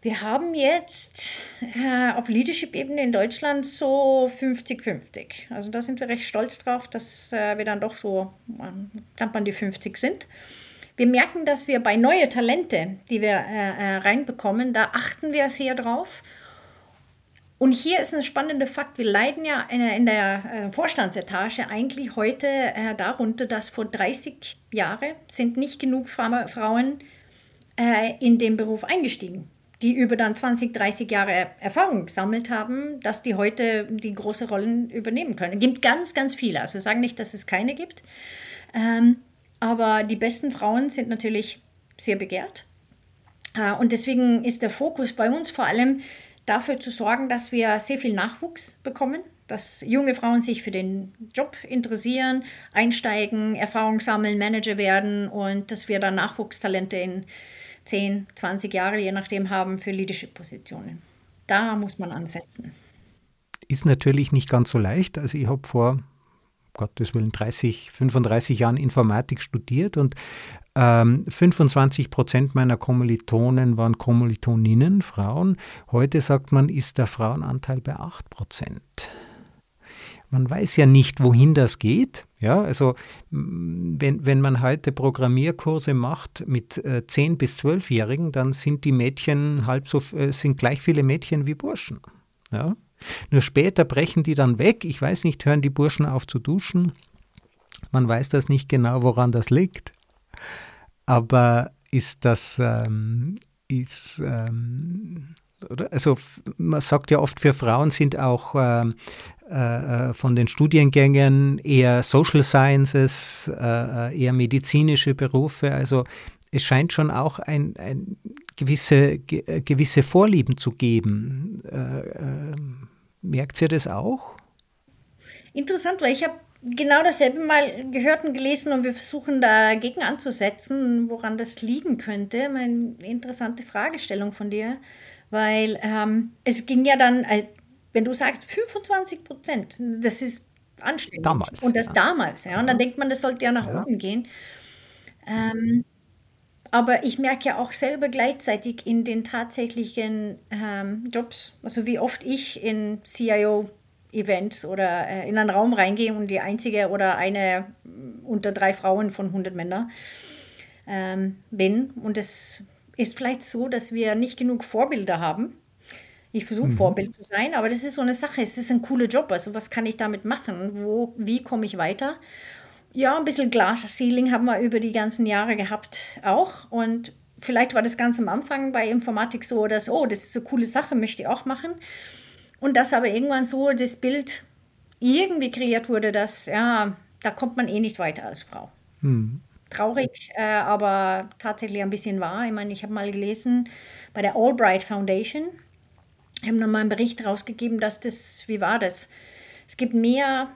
Wir haben jetzt äh, auf Leadership-Ebene in Deutschland so 50-50. Also da sind wir recht stolz drauf, dass äh, wir dann doch so äh, knapp an die 50 sind. Wir merken, dass wir bei neuen Talente, die wir äh, äh, reinbekommen, da achten wir sehr drauf. Und hier ist ein spannender Fakt. Wir leiden ja in der äh, Vorstandsetage eigentlich heute darunter, dass vor 30 Jahren sind nicht genug Frauen in den Beruf eingestiegen die über dann 20, 30 Jahre Erfahrung gesammelt haben, dass die heute die große Rollen übernehmen können. Es gibt ganz, ganz viele. Also sagen nicht, dass es keine gibt. Ähm, aber die besten Frauen sind natürlich sehr begehrt. Äh, und deswegen ist der Fokus bei uns vor allem dafür zu sorgen, dass wir sehr viel Nachwuchs bekommen, dass junge Frauen sich für den Job interessieren, einsteigen, Erfahrung sammeln, Manager werden und dass wir dann Nachwuchstalente in 10, 20 Jahre, je nachdem, haben für Leadership-Positionen. Da muss man ansetzen. Ist natürlich nicht ganz so leicht. Also ich habe vor Gottes Willen 30, 35 Jahren Informatik studiert und ähm, 25 Prozent meiner Kommilitonen waren Kommilitoninnen, Frauen. Heute sagt man, ist der Frauenanteil bei 8 Prozent man weiß ja nicht, wohin das geht. Ja, also wenn, wenn man heute Programmierkurse macht mit äh, 10- bis 12-Jährigen, dann sind die Mädchen halb so, äh, sind gleich viele Mädchen wie Burschen. Ja? Nur später brechen die dann weg. Ich weiß nicht, hören die Burschen auf zu duschen. Man weiß das nicht genau, woran das liegt. Aber ist das, ähm, ist, ähm, oder? Also man sagt ja oft, für Frauen sind auch ähm, äh, äh, von den Studiengängen eher Social Sciences, äh, äh, eher medizinische Berufe. Also es scheint schon auch ein, ein gewisse, ge, gewisse Vorlieben zu geben. Äh, merkt ihr das auch? Interessant, weil ich habe genau dasselbe mal gehört und gelesen und wir versuchen dagegen anzusetzen, woran das liegen könnte. Eine interessante Fragestellung von dir weil ähm, es ging ja dann, äh, wenn du sagst 25 Prozent, das ist anständig. Damals. Und das ja. damals, ja. Und dann denkt man, das sollte ja nach ja. oben gehen. Ähm, aber ich merke ja auch selber gleichzeitig in den tatsächlichen ähm, Jobs, also wie oft ich in CIO-Events oder äh, in einen Raum reingehe und die einzige oder eine unter drei Frauen von 100 Männern ähm, bin. Und es ist vielleicht so, dass wir nicht genug Vorbilder haben. Ich versuche mhm. Vorbild zu sein, aber das ist so eine Sache. Es ist ein cooler Job. Also was kann ich damit machen? Wo, wie komme ich weiter? Ja, ein bisschen Glas-Ceiling haben wir über die ganzen Jahre gehabt auch. Und vielleicht war das ganz am Anfang bei Informatik so, dass, oh, das ist eine coole Sache, möchte ich auch machen. Und dass aber irgendwann so das Bild irgendwie kreiert wurde, dass, ja, da kommt man eh nicht weiter als Frau. Mhm. Traurig, äh, aber tatsächlich ein bisschen wahr. Ich meine, ich habe mal gelesen bei der Albright Foundation, haben nochmal einen Bericht rausgegeben, dass das, wie war das? Es gibt mehr,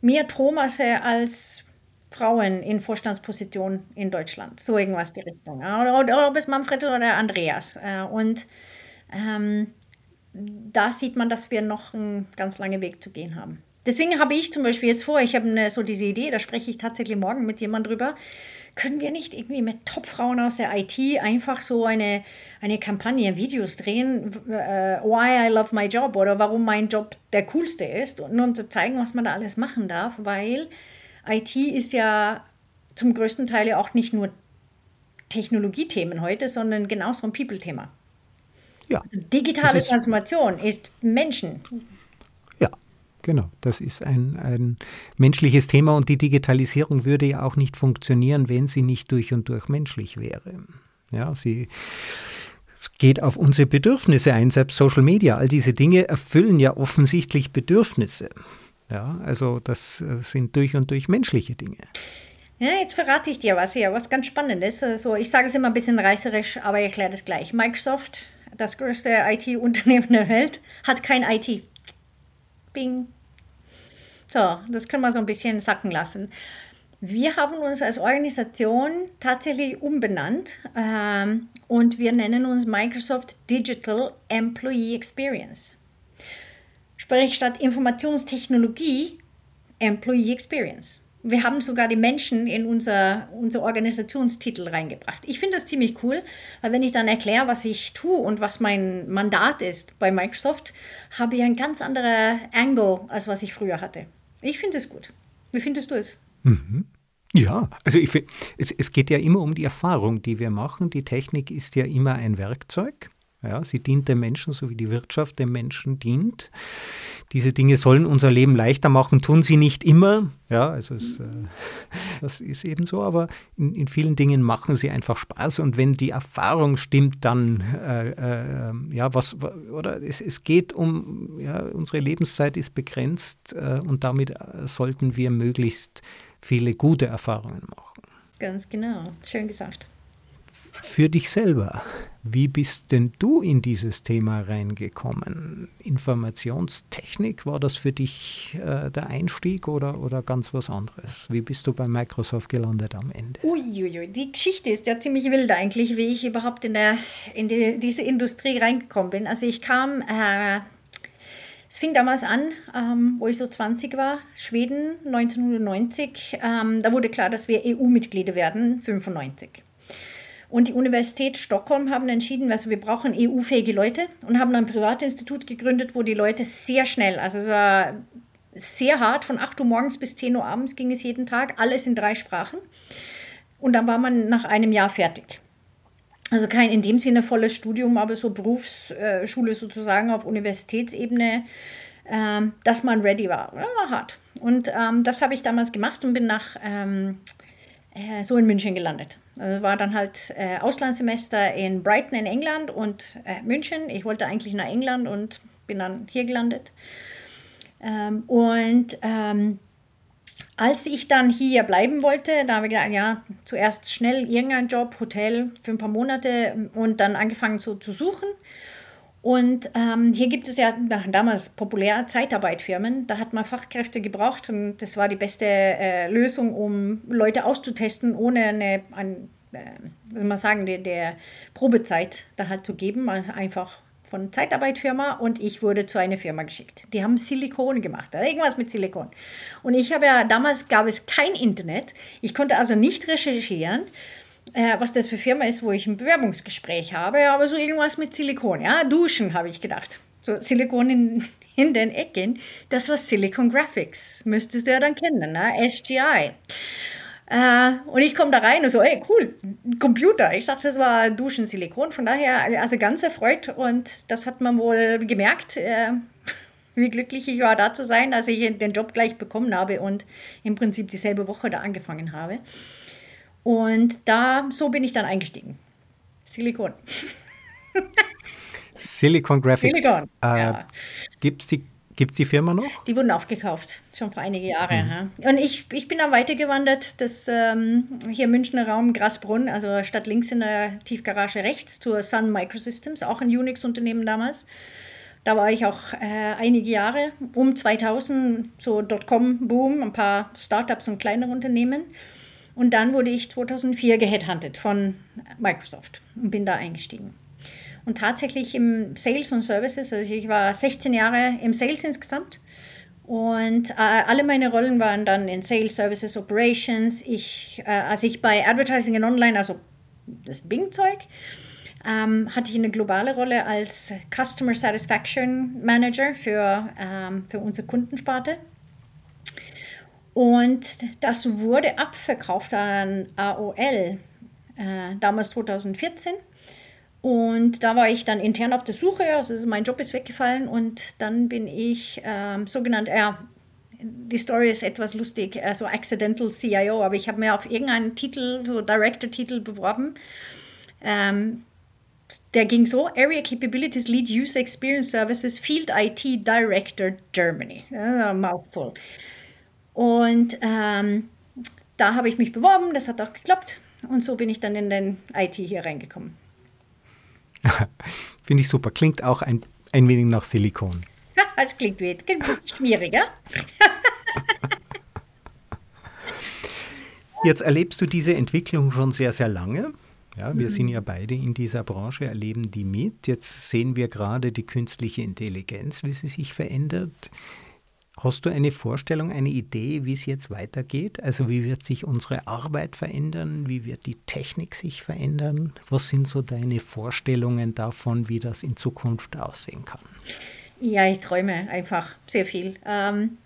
mehr Tromasse als Frauen in Vorstandspositionen in Deutschland. So irgendwas die Richtung. Oder, oder ob es Manfred oder Andreas. Äh, und ähm, da sieht man, dass wir noch einen ganz langen Weg zu gehen haben. Deswegen habe ich zum Beispiel jetzt vor, ich habe so diese Idee, da spreche ich tatsächlich morgen mit jemandem drüber, können wir nicht irgendwie mit Topfrauen aus der IT einfach so eine, eine Kampagne, Videos drehen, äh, why I love my job oder warum mein Job der coolste ist, nur um zu zeigen, was man da alles machen darf, weil IT ist ja zum größten Teil ja auch nicht nur Technologiethemen heute, sondern genauso ein People-Thema. Ja. Also digitale Transformation ist Menschen. Genau. Das ist ein, ein menschliches Thema und die Digitalisierung würde ja auch nicht funktionieren, wenn sie nicht durch und durch menschlich wäre. Ja, sie geht auf unsere Bedürfnisse ein. Selbst Social Media, all diese Dinge erfüllen ja offensichtlich Bedürfnisse. Ja, also das äh, sind durch und durch menschliche Dinge. Ja, jetzt verrate ich dir was hier, was ganz Spannendes. Also ich sage es immer ein bisschen reißerisch, aber ich erkläre das gleich. Microsoft, das größte IT-Unternehmen der Welt, hat kein IT. Bing. So, das können wir so ein bisschen sacken lassen. Wir haben uns als Organisation tatsächlich umbenannt ähm, und wir nennen uns Microsoft Digital Employee Experience. Sprich, statt Informationstechnologie, Employee Experience. Wir haben sogar die Menschen in unser, unser Organisationstitel reingebracht. Ich finde das ziemlich cool, weil wenn ich dann erkläre, was ich tue und was mein Mandat ist bei Microsoft, habe ich ein ganz anderer Angle, als was ich früher hatte. Ich finde es gut. Wie findest du es? Mhm. Ja, also ich es, es geht ja immer um die Erfahrung, die wir machen. Die Technik ist ja immer ein Werkzeug. Ja, sie dient dem Menschen, so wie die Wirtschaft dem Menschen dient. Diese Dinge sollen unser Leben leichter machen, tun sie nicht immer. Ja, also es, äh, das ist eben so, aber in, in, vielen Dingen machen sie einfach Spaß. Und wenn die Erfahrung stimmt, dann, äh, äh, ja, was, oder es, es geht um, ja, unsere Lebenszeit ist begrenzt äh, und damit äh, sollten wir möglichst viele gute Erfahrungen machen. Ganz genau, schön gesagt für dich selber. Wie bist denn du in dieses Thema reingekommen? Informationstechnik, war das für dich äh, der Einstieg oder, oder ganz was anderes? Wie bist du bei Microsoft gelandet am Ende? Uiuiui, die Geschichte ist ja ziemlich wild eigentlich, wie ich überhaupt in, der, in die, diese Industrie reingekommen bin. Also ich kam, äh, es fing damals an, ähm, wo ich so 20 war, Schweden 1990. Ähm, da wurde klar, dass wir EU-Mitglieder werden, 95. Und die Universität Stockholm haben entschieden, also wir brauchen EU-fähige Leute und haben ein Privatinstitut gegründet, wo die Leute sehr schnell, also es war sehr hart, von 8 Uhr morgens bis 10 Uhr abends ging es jeden Tag, alles in drei Sprachen. Und dann war man nach einem Jahr fertig. Also kein in dem Sinne volles Studium, aber so Berufsschule sozusagen auf Universitätsebene, ähm, dass man ready war. Ja, war hart. Und ähm, das habe ich damals gemacht und bin nach ähm, äh, so in München gelandet. Also war dann halt äh, Auslandssemester in Brighton in England und äh, München. Ich wollte eigentlich nach England und bin dann hier gelandet. Ähm, und ähm, als ich dann hier bleiben wollte, da habe ich gedacht, ja, zuerst schnell irgendein Job, Hotel für ein paar Monate und dann angefangen so zu suchen. Und ähm, hier gibt es ja damals populär Zeitarbeitfirmen. Da hat man Fachkräfte gebraucht und das war die beste äh, Lösung, um Leute auszutesten, ohne eine, ein, äh, was man sagen, der, der Probezeit da halt zu geben. Einfach von Zeitarbeitfirma und ich wurde zu einer Firma geschickt. Die haben Silikon gemacht, also irgendwas mit Silikon. Und ich habe ja, damals gab es kein Internet. Ich konnte also nicht recherchieren äh, was das für Firma ist, wo ich ein Bewerbungsgespräch habe, aber so irgendwas mit Silikon. Ja, Duschen habe ich gedacht. So Silikon in, in den Ecken. Das war Silicon Graphics. Müsstest du ja dann kennen, ne? SGI. Äh, und ich komme da rein und so, ey, cool, Computer. Ich dachte, das war Duschen-Silikon. Von daher, also ganz erfreut. Und das hat man wohl gemerkt, äh, wie glücklich ich war, da zu sein, als ich den Job gleich bekommen habe und im Prinzip dieselbe Woche da angefangen habe. Und da, so bin ich dann eingestiegen. Silikon. Silicon Graphics. Silicon, äh, ja. Gibt es die Gibt es die Firma noch? Die wurden aufgekauft, schon vor einigen Jahren. Mhm. Ja. Und ich, ich bin dann weitergewandert, das ähm, hier Münchner Raum Grasbrunn, also statt links in der Tiefgarage rechts zur Sun Microsystems, auch ein Unix-Unternehmen damals. Da war ich auch äh, einige Jahre, um 2000, so Dotcom-Boom, ein paar Startups und kleinere Unternehmen. Und dann wurde ich 2004 geheadhuntet von Microsoft und bin da eingestiegen. Und tatsächlich im Sales und Services, also ich war 16 Jahre im Sales insgesamt. Und äh, alle meine Rollen waren dann in Sales, Services, Operations. Ich, äh, als ich bei Advertising und Online, also das Bing-Zeug, ähm, hatte ich eine globale Rolle als Customer Satisfaction Manager für, ähm, für unsere Kundensparte. Und das wurde abverkauft an AOL, äh, damals 2014. Und da war ich dann intern auf der Suche, also mein Job ist weggefallen und dann bin ich ähm, sogenannt, ja, die Story ist etwas lustig, also Accidental CIO, aber ich habe mir auf irgendeinen Titel, so Director-Titel beworben. Ähm, der ging so: Area Capabilities Lead User Experience Services Field IT Director Germany. Ja, Mouthful. Und ähm, da habe ich mich beworben, das hat auch geklappt. Und so bin ich dann in den IT hier reingekommen. Finde ich super. Klingt auch ein, ein wenig nach Silikon. Es klingt, klingt schwieriger. Jetzt erlebst du diese Entwicklung schon sehr, sehr lange. Ja, wir mhm. sind ja beide in dieser Branche, erleben die mit. Jetzt sehen wir gerade die künstliche Intelligenz, wie sie sich verändert. Hast du eine Vorstellung, eine Idee, wie es jetzt weitergeht? Also wie wird sich unsere Arbeit verändern? Wie wird die Technik sich verändern? Was sind so deine Vorstellungen davon, wie das in Zukunft aussehen kann? Ja, ich träume einfach sehr viel. Ähm,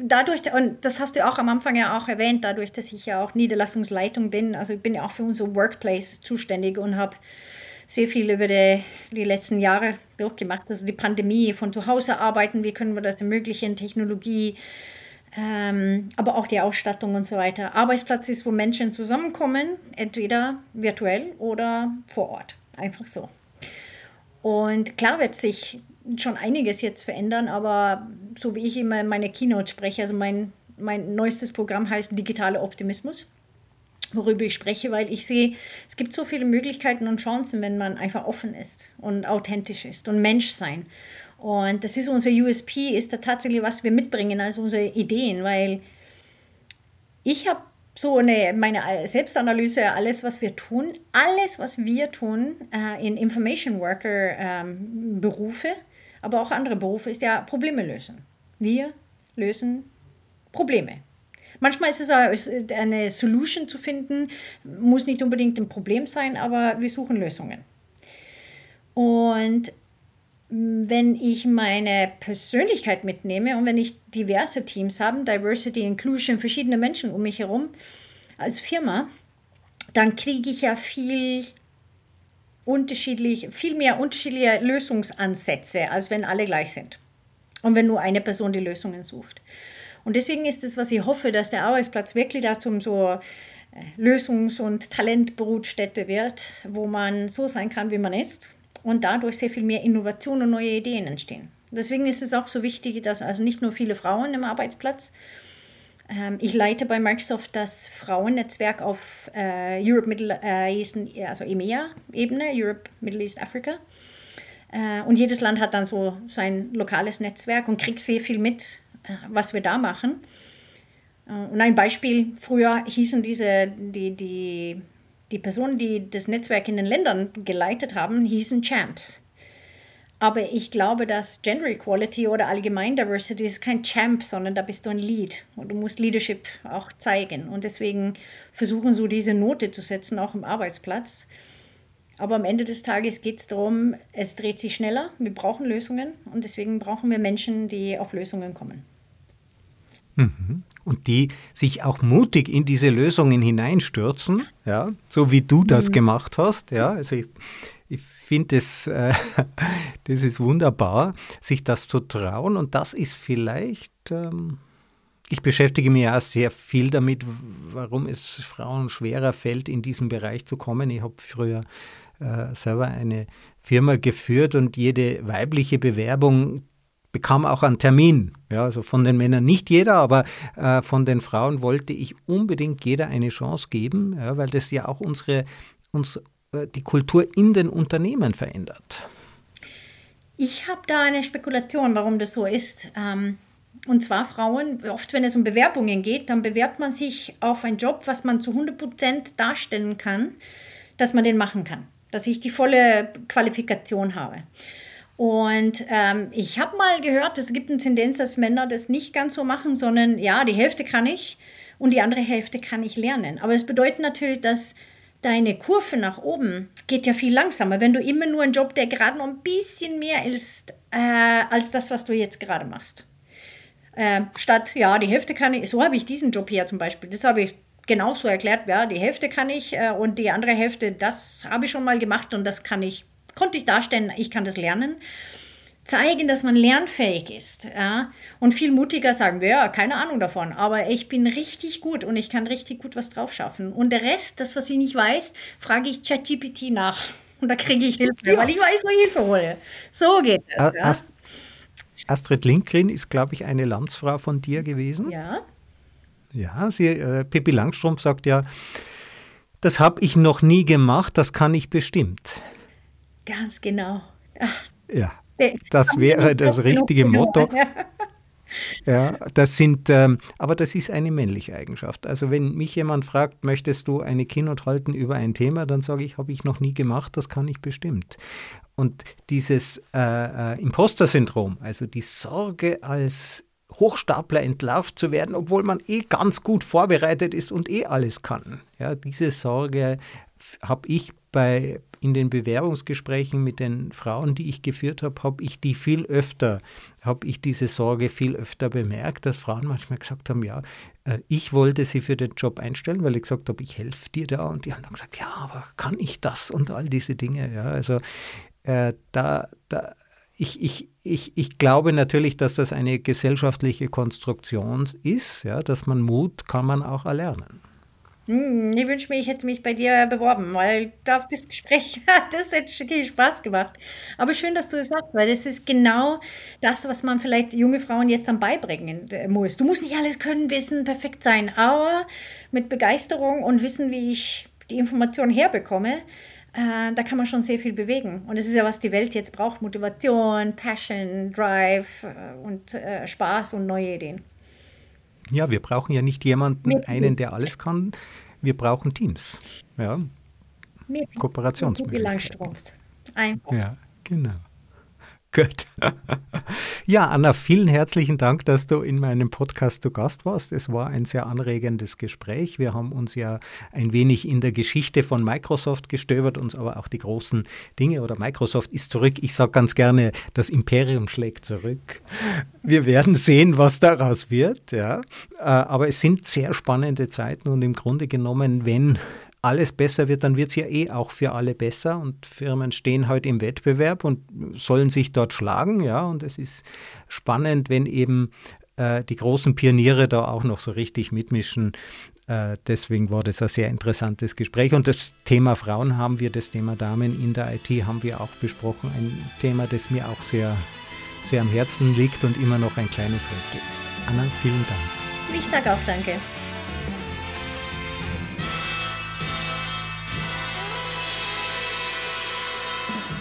dadurch, und das hast du auch am Anfang ja auch erwähnt, dadurch, dass ich ja auch Niederlassungsleitung bin, also ich bin ja auch für unser Workplace zuständig und habe sehr viel über die, die letzten Jahre durchgemacht. Also die Pandemie, von zu Hause arbeiten, wie können wir das ermöglichen, Technologie, ähm, aber auch die Ausstattung und so weiter. Arbeitsplatz ist, wo Menschen zusammenkommen, entweder virtuell oder vor Ort. Einfach so. Und klar wird sich schon einiges jetzt verändern, aber so wie ich immer in meiner Keynote spreche, also mein, mein neuestes Programm heißt Digitale Optimismus worüber ich spreche, weil ich sehe, es gibt so viele Möglichkeiten und Chancen, wenn man einfach offen ist und authentisch ist und Mensch sein. Und das ist unser USP, ist da tatsächlich, was wir mitbringen, also unsere Ideen, weil ich habe so eine, meine Selbstanalyse, alles, was wir tun, alles, was wir tun äh, in Information Worker ähm, Berufe, aber auch andere Berufe, ist ja Probleme lösen. Wir lösen Probleme. Manchmal ist es eine Solution zu finden, muss nicht unbedingt ein Problem sein, aber wir suchen Lösungen. Und wenn ich meine Persönlichkeit mitnehme und wenn ich diverse Teams habe, Diversity, Inclusion, verschiedene Menschen um mich herum als Firma, dann kriege ich ja viel unterschiedlich, viel mehr unterschiedliche Lösungsansätze, als wenn alle gleich sind. Und wenn nur eine Person die Lösungen sucht. Und deswegen ist es, was ich hoffe, dass der Arbeitsplatz wirklich dazu so äh, Lösungs- und Talentbrutstätte wird, wo man so sein kann, wie man ist und dadurch sehr viel mehr Innovation und neue Ideen entstehen. Deswegen ist es auch so wichtig, dass also nicht nur viele Frauen im Arbeitsplatz. Ähm, ich leite bei Microsoft das Frauennetzwerk auf äh, Europe Middle äh, East, also EMEA-Ebene, Europe Middle East Africa. Äh, und jedes Land hat dann so sein lokales Netzwerk und kriegt sehr viel mit, was wir da machen. Äh, und ein Beispiel, früher hießen diese, die, die, die Personen, die das Netzwerk in den Ländern geleitet haben, hießen Champs. Aber ich glaube, dass Gender Equality oder allgemein Diversity ist kein Champ, sondern da bist du ein Lead und du musst Leadership auch zeigen. Und deswegen versuchen so diese Note zu setzen, auch im Arbeitsplatz. Aber am Ende des Tages geht es darum, es dreht sich schneller, wir brauchen Lösungen und deswegen brauchen wir Menschen, die auf Lösungen kommen. Mhm. Und die sich auch mutig in diese Lösungen hineinstürzen, ja, so wie du das mhm. gemacht hast. Ja, also ich, ich finde, das, äh, das ist wunderbar, sich das zu trauen. Und das ist vielleicht, ähm, ich beschäftige mich ja sehr viel damit, warum es Frauen schwerer fällt, in diesen Bereich zu kommen. Ich habe früher äh, selber eine Firma geführt und jede weibliche Bewerbung bekam auch einen Termin. Ja, also von den Männern nicht jeder, aber äh, von den Frauen wollte ich unbedingt jeder eine Chance geben, ja, weil das ja auch unsere, uns, äh, die Kultur in den Unternehmen verändert. Ich habe da eine Spekulation, warum das so ist. Ähm, und zwar Frauen, oft wenn es um Bewerbungen geht, dann bewerbt man sich auf einen Job, was man zu 100 Prozent darstellen kann, dass man den machen kann, dass ich die volle Qualifikation habe. Und ähm, ich habe mal gehört, es gibt eine Tendenz, dass Männer das nicht ganz so machen, sondern ja, die Hälfte kann ich und die andere Hälfte kann ich lernen. Aber es bedeutet natürlich, dass deine Kurve nach oben geht ja viel langsamer, wenn du immer nur einen Job, der gerade noch ein bisschen mehr ist äh, als das, was du jetzt gerade machst. Äh, statt, ja, die Hälfte kann ich, so habe ich diesen Job hier zum Beispiel, das habe ich genauso erklärt, ja, die Hälfte kann ich äh, und die andere Hälfte, das habe ich schon mal gemacht und das kann ich konnte ich darstellen, ich kann das lernen. Zeigen, dass man lernfähig ist. Ja? Und viel mutiger sagen wir, ja, keine Ahnung davon, aber ich bin richtig gut und ich kann richtig gut was drauf schaffen. Und der Rest, das, was ich nicht weiß, frage ich ChatGPT nach. Und da kriege ich Hilfe, ja. weil ich weiß, wo ich Hilfe hole. So geht es. Ja? Astrid Lindgren ist, glaube ich, eine Landsfrau von dir gewesen. Ja. Ja, sie, äh, Pippi Langstrumpf sagt ja, das habe ich noch nie gemacht, das kann ich bestimmt. Ganz genau. Ach, ja, das wäre das richtige Motto. Ja, das sind, ähm, aber das ist eine männliche Eigenschaft. Also wenn mich jemand fragt, möchtest du eine Keynote halten über ein Thema, dann sage ich, habe ich noch nie gemacht, das kann ich bestimmt. Und dieses äh, äh, Imposter-Syndrom, also die Sorge als Hochstapler entlarvt zu werden, obwohl man eh ganz gut vorbereitet ist und eh alles kann. Ja, diese Sorge habe ich bei, in den Bewerbungsgesprächen mit den Frauen, die ich geführt habe, habe ich die viel öfter, habe ich diese Sorge viel öfter bemerkt, dass Frauen manchmal gesagt haben, ja, äh, ich wollte sie für den Job einstellen, weil ich gesagt habe, ich helfe dir da. Und die haben dann gesagt, ja, aber kann ich das? Und all diese Dinge, ja, also äh, da, da ich, ich, ich, ich glaube natürlich, dass das eine gesellschaftliche Konstruktion ist, ja, dass man Mut kann man auch erlernen. Hm, ich wünsche mir, ich hätte mich bei dir beworben, weil da das Gespräch hat das jetzt viel Spaß gemacht. Aber schön, dass du es sagst, weil das ist genau das, was man vielleicht junge Frauen jetzt dann beibringen äh, muss. Du musst nicht alles können, wissen, perfekt sein, aber mit Begeisterung und Wissen, wie ich die Information herbekomme, äh, da kann man schon sehr viel bewegen. Und das ist ja, was die Welt jetzt braucht: Motivation, Passion, Drive äh, und äh, Spaß und neue Ideen. Ja, wir brauchen ja nicht jemanden, Mit einen, der alles kann. Wir brauchen Teams. Ja. Kooperationsmöglichkeiten. Einfach. Ja, genau. Gut. Ja, Anna, vielen herzlichen Dank, dass du in meinem Podcast zu Gast warst. Es war ein sehr anregendes Gespräch. Wir haben uns ja ein wenig in der Geschichte von Microsoft gestöbert, uns aber auch die großen Dinge oder Microsoft ist zurück. Ich sage ganz gerne, das Imperium schlägt zurück. Wir werden sehen, was daraus wird. Ja. Äh, aber es sind sehr spannende Zeiten und im Grunde genommen, wenn alles besser wird, dann wird es ja eh auch für alle besser und Firmen stehen heute halt im Wettbewerb und sollen sich dort schlagen, ja, und es ist spannend, wenn eben äh, die großen Pioniere da auch noch so richtig mitmischen. Äh, deswegen war das ein sehr interessantes Gespräch und das Thema Frauen haben wir, das Thema Damen in der IT haben wir auch besprochen, ein Thema, das mir auch sehr, sehr am Herzen liegt und immer noch ein kleines Rätsel ist. Anna, vielen Dank. Ich sage auch danke.